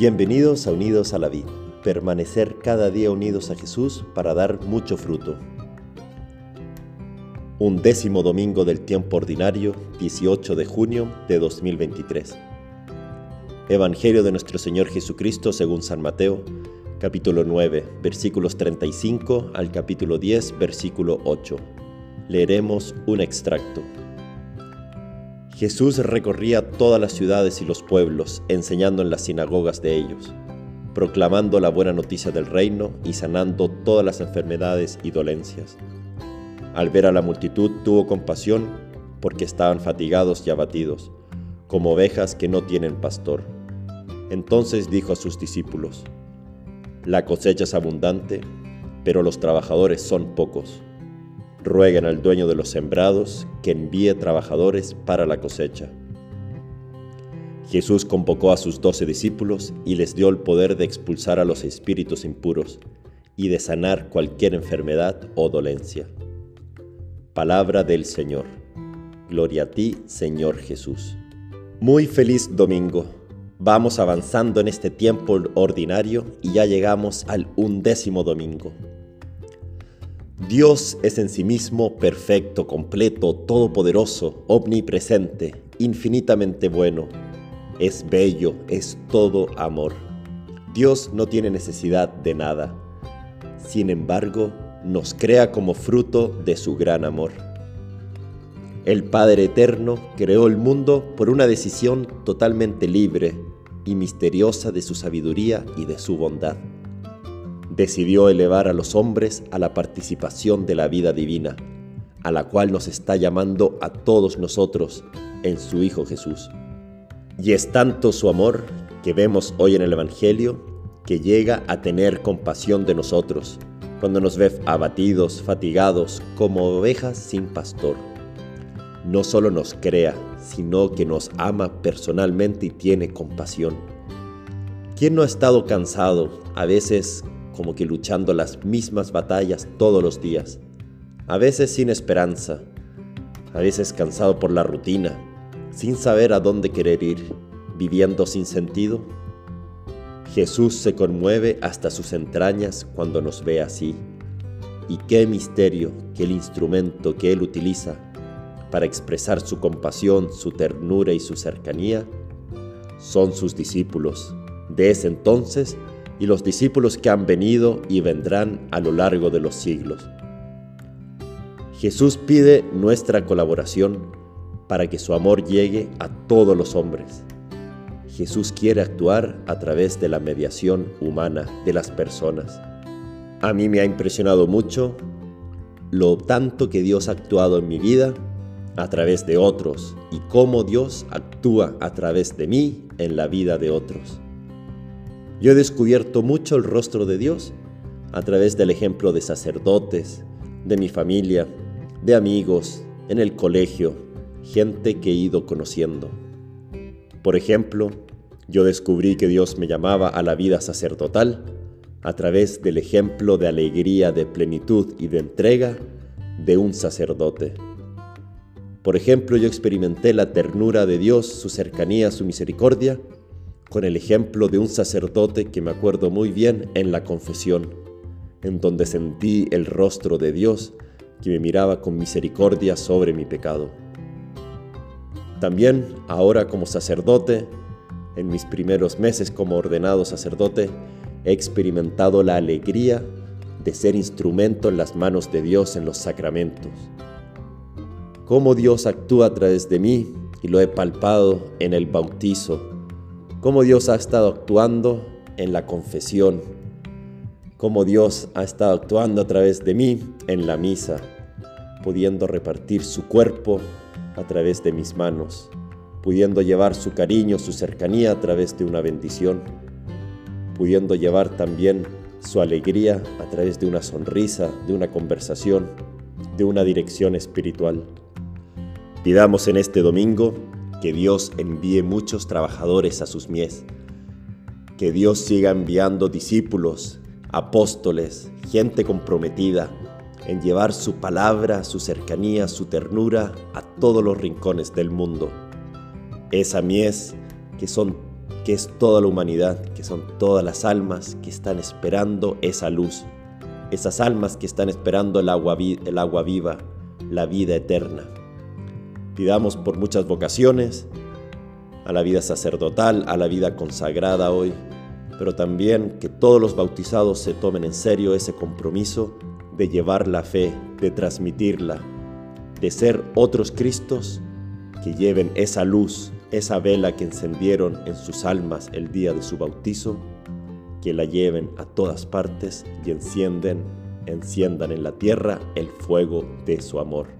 Bienvenidos a Unidos a la Vida, permanecer cada día unidos a Jesús para dar mucho fruto. Un décimo domingo del tiempo ordinario, 18 de junio de 2023. Evangelio de nuestro Señor Jesucristo según San Mateo, capítulo 9, versículos 35 al capítulo 10, versículo 8. Leeremos un extracto. Jesús recorría todas las ciudades y los pueblos, enseñando en las sinagogas de ellos, proclamando la buena noticia del reino y sanando todas las enfermedades y dolencias. Al ver a la multitud tuvo compasión porque estaban fatigados y abatidos, como ovejas que no tienen pastor. Entonces dijo a sus discípulos, La cosecha es abundante, pero los trabajadores son pocos rueguen al dueño de los sembrados que envíe trabajadores para la cosecha. Jesús convocó a sus doce discípulos y les dio el poder de expulsar a los espíritus impuros y de sanar cualquier enfermedad o dolencia. Palabra del Señor. Gloria a ti, Señor Jesús. Muy feliz domingo. Vamos avanzando en este tiempo ordinario y ya llegamos al undécimo domingo. Dios es en sí mismo perfecto, completo, todopoderoso, omnipresente, infinitamente bueno. Es bello, es todo amor. Dios no tiene necesidad de nada. Sin embargo, nos crea como fruto de su gran amor. El Padre Eterno creó el mundo por una decisión totalmente libre y misteriosa de su sabiduría y de su bondad decidió elevar a los hombres a la participación de la vida divina, a la cual nos está llamando a todos nosotros en su Hijo Jesús. Y es tanto su amor que vemos hoy en el Evangelio que llega a tener compasión de nosotros cuando nos ve abatidos, fatigados, como ovejas sin pastor. No solo nos crea, sino que nos ama personalmente y tiene compasión. ¿Quién no ha estado cansado, a veces como que luchando las mismas batallas todos los días, a veces sin esperanza, a veces cansado por la rutina, sin saber a dónde querer ir, viviendo sin sentido. Jesús se conmueve hasta sus entrañas cuando nos ve así. Y qué misterio que el instrumento que Él utiliza para expresar su compasión, su ternura y su cercanía son sus discípulos. De ese entonces y los discípulos que han venido y vendrán a lo largo de los siglos. Jesús pide nuestra colaboración para que su amor llegue a todos los hombres. Jesús quiere actuar a través de la mediación humana de las personas. A mí me ha impresionado mucho lo tanto que Dios ha actuado en mi vida a través de otros y cómo Dios actúa a través de mí en la vida de otros. Yo he descubierto mucho el rostro de Dios a través del ejemplo de sacerdotes, de mi familia, de amigos, en el colegio, gente que he ido conociendo. Por ejemplo, yo descubrí que Dios me llamaba a la vida sacerdotal a través del ejemplo de alegría, de plenitud y de entrega de un sacerdote. Por ejemplo, yo experimenté la ternura de Dios, su cercanía, su misericordia, con el ejemplo de un sacerdote que me acuerdo muy bien en la confesión, en donde sentí el rostro de Dios que me miraba con misericordia sobre mi pecado. También ahora como sacerdote, en mis primeros meses como ordenado sacerdote, he experimentado la alegría de ser instrumento en las manos de Dios en los sacramentos. Cómo Dios actúa a través de mí y lo he palpado en el bautizo, cómo Dios ha estado actuando en la confesión, cómo Dios ha estado actuando a través de mí en la misa, pudiendo repartir su cuerpo a través de mis manos, pudiendo llevar su cariño, su cercanía a través de una bendición, pudiendo llevar también su alegría a través de una sonrisa, de una conversación, de una dirección espiritual. Pidamos en este domingo que Dios envíe muchos trabajadores a sus mies, que Dios siga enviando discípulos, apóstoles, gente comprometida en llevar su palabra, su cercanía, su ternura a todos los rincones del mundo. Esa mies que son que es toda la humanidad, que son todas las almas que están esperando esa luz, esas almas que están esperando el agua, el agua viva, la vida eterna. Pidamos por muchas vocaciones, a la vida sacerdotal, a la vida consagrada hoy, pero también que todos los bautizados se tomen en serio ese compromiso de llevar la fe, de transmitirla, de ser otros Cristos que lleven esa luz, esa vela que encendieron en sus almas el día de su bautizo, que la lleven a todas partes y encienden, enciendan en la tierra el fuego de su amor.